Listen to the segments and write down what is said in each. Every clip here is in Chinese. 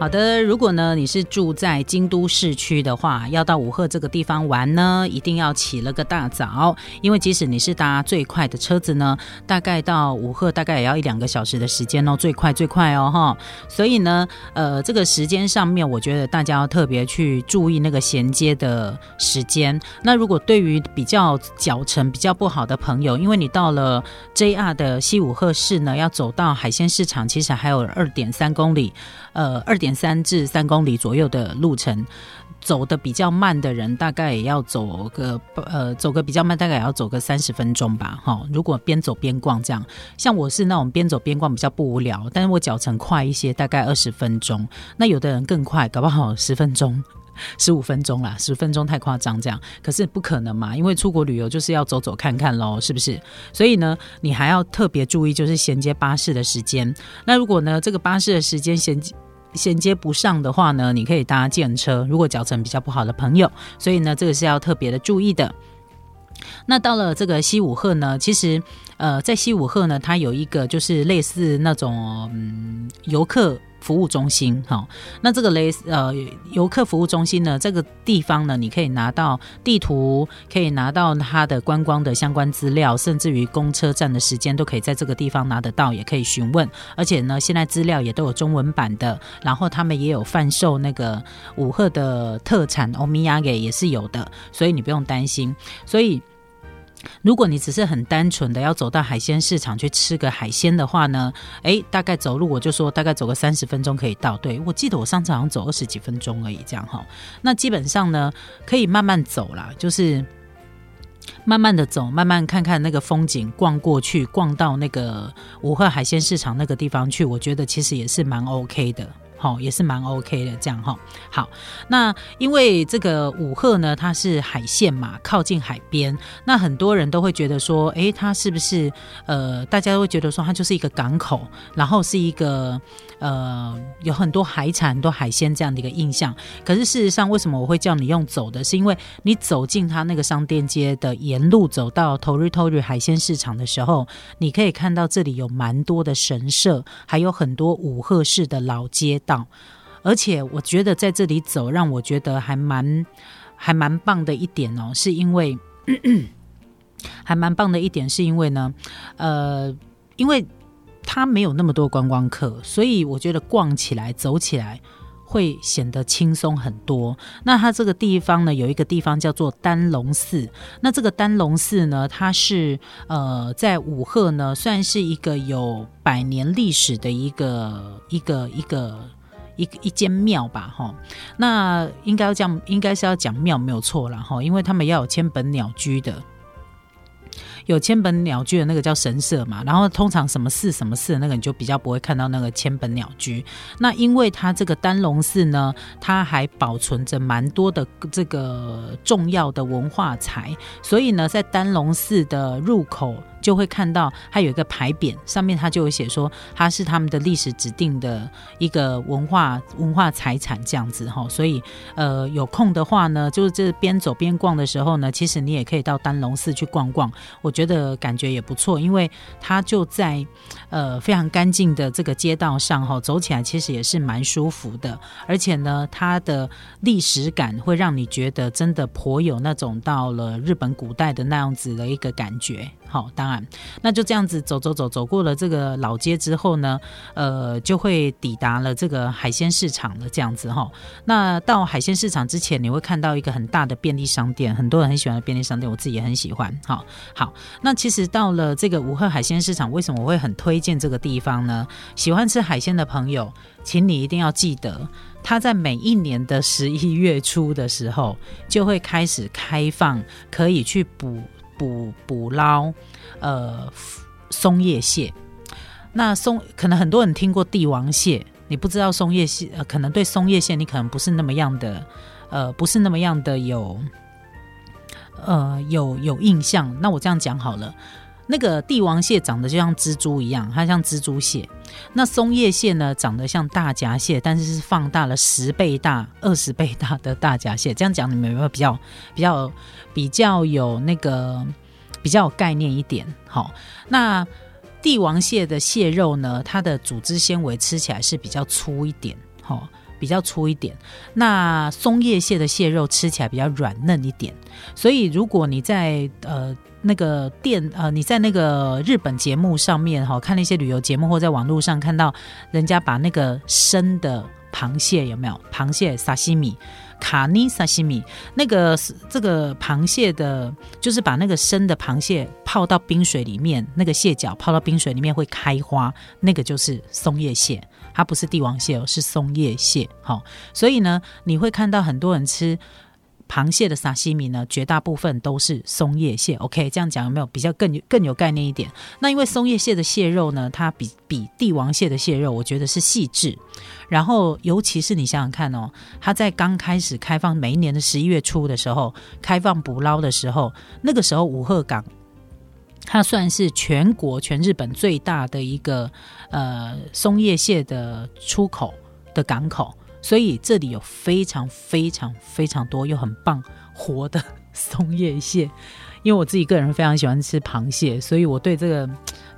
好的，如果呢你是住在京都市区的话，要到五鹤这个地方玩呢，一定要起了个大早，因为即使你是搭最快的车子呢，大概到五鹤大概也要一两个小时的时间哦，最快最快哦哈。所以呢，呃，这个时间上面，我觉得大家要特别去注意那个衔接的时间。那如果对于比较脚程比较不好的朋友，因为你到了 JR 的西五鹤市呢，要走到海鲜市场，其实还有二点三公里。呃，二点三至三公里左右的路程，走的比较慢的人，大概也要走个呃，走个比较慢，大概也要走个三十分钟吧。哈，如果边走边逛这样，像我是那种边走边逛比较不无聊，但是我脚程快一些，大概二十分钟。那有的人更快，搞不好十分钟。十五分钟啦，十分钟太夸张，这样可是不可能嘛，因为出国旅游就是要走走看看喽，是不是？所以呢，你还要特别注意，就是衔接巴士的时间。那如果呢，这个巴士的时间衔接衔接不上的话呢，你可以搭电车。如果脚程比较不好的朋友，所以呢，这个是要特别的注意的。那到了这个西武鹤呢，其实呃，在西武鹤呢，它有一个就是类似那种嗯游客。服务中心，哈，那这个雷呃游客服务中心呢，这个地方呢，你可以拿到地图，可以拿到它的观光的相关资料，甚至于公车站的时间都可以在这个地方拿得到，也可以询问。而且呢，现在资料也都有中文版的，然后他们也有贩售那个五鹤的特产欧米亚给也是有的，所以你不用担心。所以。如果你只是很单纯的要走到海鲜市场去吃个海鲜的话呢，诶，大概走路我就说大概走个三十分钟可以到。对我记得我上次好像走二十几分钟而已，这样哈。那基本上呢，可以慢慢走啦，就是慢慢的走，慢慢看看那个风景，逛过去，逛到那个五鹤海鲜市场那个地方去，我觉得其实也是蛮 OK 的。好，也是蛮 OK 的，这样哈。好，那因为这个五鹤呢，它是海线嘛，靠近海边，那很多人都会觉得说，诶，它是不是呃，大家都会觉得说，它就是一个港口，然后是一个。呃，有很多海产、很多海鲜这样的一个印象。可是事实上，为什么我会叫你用走的？是因为你走进它那个商店街的沿路，走到头日头日海鲜市场的时候，你可以看到这里有蛮多的神社，还有很多五鹤市的老街道。而且我觉得在这里走，让我觉得还蛮还蛮棒的一点哦，是因为 还蛮棒的一点，是因为呢，呃，因为。它没有那么多观光客，所以我觉得逛起来、走起来会显得轻松很多。那它这个地方呢，有一个地方叫做丹龙寺。那这个丹龙寺呢，它是呃在武鹤呢，算是一个有百年历史的一个一个一个一一间庙吧，哈。那应该要讲，应该是要讲庙没有错了，哈，因为他们要有千本鸟居的。有千本鸟居的那个叫神社嘛，然后通常什么寺什么寺的那个你就比较不会看到那个千本鸟居。那因为它这个丹龙寺呢，它还保存着蛮多的这个重要的文化财，所以呢，在丹龙寺的入口。就会看到它有一个牌匾，上面它就有写说它是他们的历史指定的一个文化文化财产这样子哈，所以呃有空的话呢，就是这边走边逛的时候呢，其实你也可以到丹龙寺去逛逛，我觉得感觉也不错，因为它就在呃非常干净的这个街道上哈，走起来其实也是蛮舒服的，而且呢，它的历史感会让你觉得真的颇有那种到了日本古代的那样子的一个感觉。好，当然，那就这样子走走走，走过了这个老街之后呢，呃，就会抵达了这个海鲜市场了。这样子哈，那到海鲜市场之前，你会看到一个很大的便利商店，很多人很喜欢的便利商店，我自己也很喜欢。好，好，那其实到了这个武鹤海鲜市场，为什么我会很推荐这个地方呢？喜欢吃海鲜的朋友，请你一定要记得，它在每一年的十一月初的时候，就会开始开放，可以去捕。捕捕捞，呃，松叶蟹。那松可能很多人听过帝王蟹，你不知道松叶蟹，呃，可能对松叶蟹你可能不是那么样的，呃，不是那么样的有，呃，有有印象。那我这样讲好了。那个帝王蟹长得就像蜘蛛一样，它像蜘蛛蟹。那松叶蟹呢，长得像大闸蟹，但是是放大了十倍大、二十倍大的大闸蟹。这样讲你们有没有比较、比较、比较有那个比较有概念一点？好，那帝王蟹的蟹肉呢，它的组织纤维吃起来是比较粗一点，好。比较粗一点。那松叶蟹的蟹肉吃起来比较软嫩一点。所以如果你在呃那个店呃你在那个日本节目上面哈看那些旅游节目或在网络上看到人家把那个生的螃蟹有没有螃蟹沙西米？卡尼萨西米，那个这个螃蟹的，就是把那个生的螃蟹泡到冰水里面，那个蟹脚泡到冰水里面会开花，那个就是松叶蟹，它不是帝王蟹哦，是松叶蟹。好，所以呢，你会看到很多人吃。螃蟹的沙西米呢，绝大部分都是松叶蟹。OK，这样讲有没有比较更更有概念一点？那因为松叶蟹的蟹肉呢，它比比帝王蟹的蟹肉，我觉得是细致。然后，尤其是你想想看哦，它在刚开始开放，每一年的十一月初的时候，开放捕捞的时候，那个时候五鹤港，它算是全国全日本最大的一个呃松叶蟹的出口的港口。所以这里有非常非常非常多又很棒活的松叶蟹，因为我自己个人非常喜欢吃螃蟹，所以我对这个。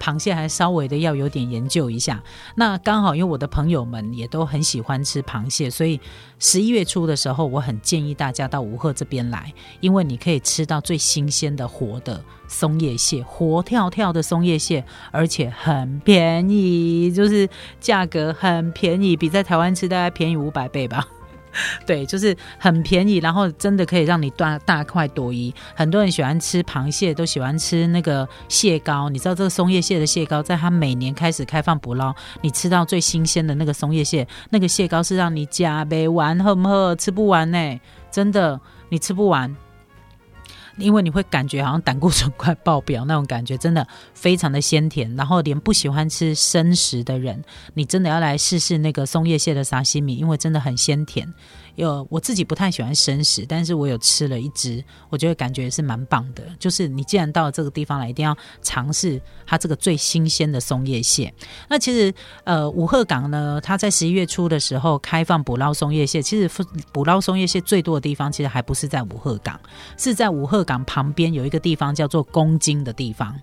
螃蟹还稍微的要有点研究一下，那刚好因为我的朋友们也都很喜欢吃螃蟹，所以十一月初的时候，我很建议大家到吴鹤这边来，因为你可以吃到最新鲜的活的松叶蟹，活跳跳的松叶蟹，而且很便宜，就是价格很便宜，比在台湾吃大概便宜五百倍吧。对，就是很便宜，然后真的可以让你大大快朵颐。很多人喜欢吃螃蟹，都喜欢吃那个蟹膏。你知道这个松叶蟹的蟹膏，在它每年开始开放捕捞，你吃到最新鲜的那个松叶蟹，那个蟹膏是让你加杯玩喝不喝？吃不完呢，真的，你吃不完。因为你会感觉好像胆固醇快爆表那种感觉，真的非常的鲜甜。然后连不喜欢吃生食的人，你真的要来试试那个松叶蟹的沙西米，因为真的很鲜甜。有我自己不太喜欢生食，但是我有吃了一只，我觉得感觉是蛮棒的。就是你既然到了这个地方来，一定要尝试它这个最新鲜的松叶蟹。那其实呃，五鹤港呢，它在十一月初的时候开放捕捞松叶蟹。其实捕捞松叶蟹最多的地方，其实还不是在五鹤港，是在五鹤港旁边有一个地方叫做公金的地方。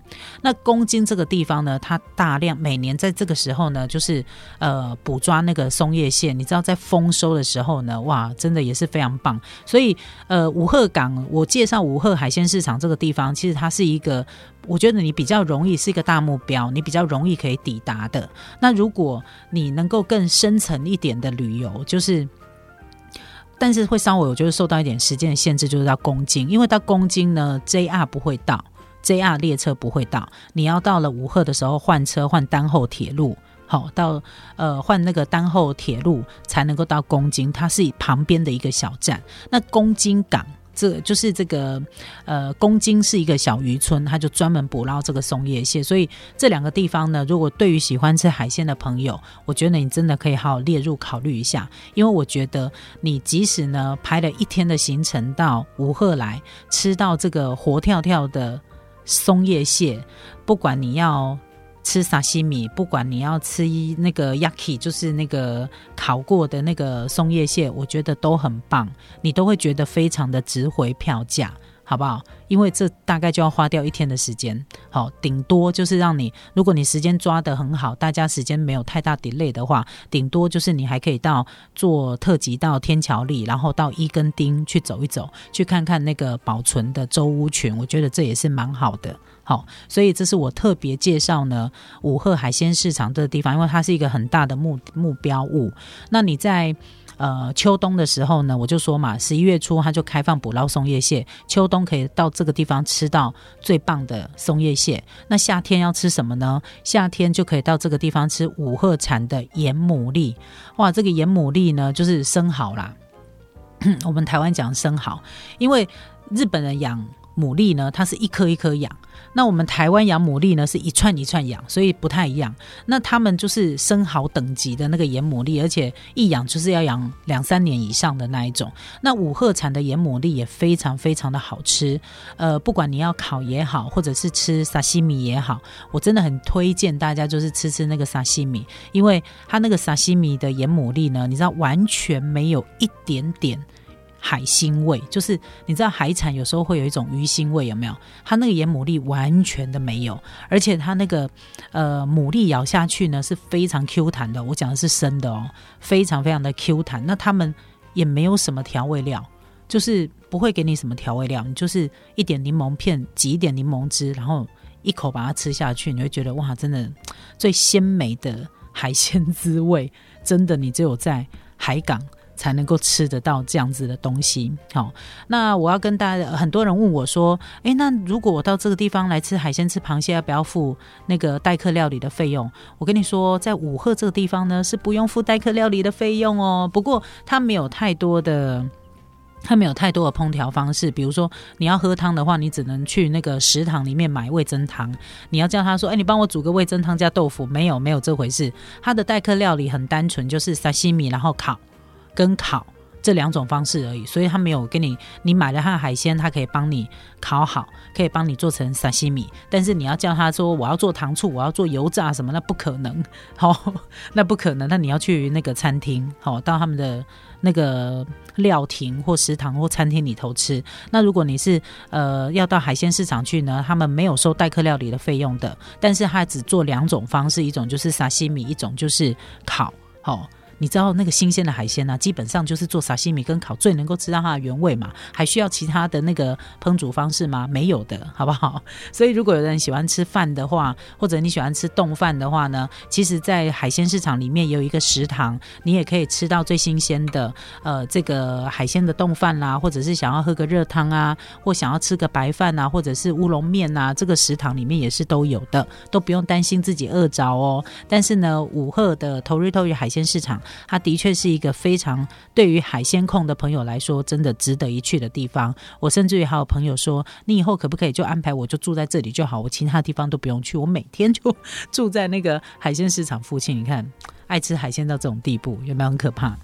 那公金这个地方呢，它大量每年在这个时候呢，就是呃捕抓那个松叶蟹。你知道在丰收的时候呢，哇！真的也是非常棒，所以呃，五鹤港，我介绍五鹤海鲜市场这个地方，其实它是一个，我觉得你比较容易是一个大目标，你比较容易可以抵达的。那如果你能够更深层一点的旅游，就是，但是会稍微我觉得受到一点时间的限制，就是到公斤，因为到公斤呢，JR 不会到，JR 列车不会到，你要到了五鹤的时候换车换单后铁路。好，到呃换那个单后铁路才能够到公津，它是旁边的一个小站。那公津港，这就是这个呃公京是一个小渔村，它就专门捕捞这个松叶蟹。所以这两个地方呢，如果对于喜欢吃海鲜的朋友，我觉得你真的可以好好列入考虑一下。因为我觉得你即使呢排了一天的行程到吴鹤来吃到这个活跳跳的松叶蟹，不管你要。吃沙西米，不管你要吃一那个 yaki，就是那个烤过的那个松叶蟹，我觉得都很棒，你都会觉得非常的值回票价，好不好？因为这大概就要花掉一天的时间，好，顶多就是让你，如果你时间抓得很好，大家时间没有太大 delay 的话，顶多就是你还可以到坐特急到天桥里，然后到一根钉去走一走，去看看那个保存的周屋群，我觉得这也是蛮好的。好，所以这是我特别介绍呢，五鹤海鲜市场这个地方，因为它是一个很大的目目标物。那你在呃秋冬的时候呢，我就说嘛，十一月初它就开放捕捞松叶蟹，秋冬可以到这个地方吃到最棒的松叶蟹。那夏天要吃什么呢？夏天就可以到这个地方吃五鹤产的盐牡蛎。哇，这个盐牡蛎呢，就是生蚝啦。我们台湾讲生蚝，因为日本人养牡蛎呢，它是一颗一颗养。那我们台湾养牡蛎呢，是一串一串养，所以不太一样。那他们就是生蚝等级的那个盐牡蛎，而且一养就是要养两三年以上的那一种。那五鹤产的盐牡蛎也非常非常的好吃，呃，不管你要烤也好，或者是吃沙西米也好，我真的很推荐大家就是吃吃那个沙西米，因为它那个沙西米的盐牡蛎呢，你知道完全没有一点点。海腥味，就是你知道海产有时候会有一种鱼腥味，有没有？它那个盐牡蛎完全的没有，而且它那个呃牡蛎咬下去呢是非常 Q 弹的，我讲的是生的哦，非常非常的 Q 弹。那他们也没有什么调味料，就是不会给你什么调味料，你就是一点柠檬片，挤一点柠檬汁，然后一口把它吃下去，你会觉得哇，真的最鲜美的海鲜滋味，真的你只有在海港。才能够吃得到这样子的东西。好，那我要跟大家，很多人问我说：“诶，那如果我到这个地方来吃海鲜、吃螃蟹，要不要付那个代客料理的费用？”我跟你说，在五鹤这个地方呢，是不用付代客料理的费用哦。不过它没有太多的，它没有太多的烹调方式。比如说，你要喝汤的话，你只能去那个食堂里面买味增汤。你要叫他说：“哎，你帮我煮个味增汤加豆腐。”没有，没有这回事。它的代客料理很单纯，就是沙西米，然后烤。跟烤这两种方式而已，所以他没有给你，你买了他的海鲜，他可以帮你烤好，可以帮你做成沙西米。但是你要叫他说我要做糖醋，我要做油炸什么，那不可能，好，那不可能。那你要去那个餐厅，好，到他们的那个料亭或食堂或餐厅里头吃。那如果你是呃要到海鲜市场去呢，他们没有收代客料理的费用的，但是他只做两种方式，一种就是沙西米，一种就是烤，好。你知道那个新鲜的海鲜呢，基本上就是做沙西米跟烤最能够吃到它的原味嘛？还需要其他的那个烹煮方式吗？没有的，好不好？所以如果有人喜欢吃饭的话，或者你喜欢吃冻饭的话呢，其实，在海鲜市场里面也有一个食堂，你也可以吃到最新鲜的呃这个海鲜的冻饭啦，或者是想要喝个热汤啊，或想要吃个白饭啊，或者是乌龙面啊，这个食堂里面也是都有的，都不用担心自己饿着哦。但是呢，五鹤的头日头鱼海鲜市场。它的确是一个非常对于海鲜控的朋友来说，真的值得一去的地方。我甚至于还有朋友说，你以后可不可以就安排我就住在这里就好，我其他地方都不用去，我每天就 住在那个海鲜市场附近。你看，爱吃海鲜到这种地步，有没有很可怕？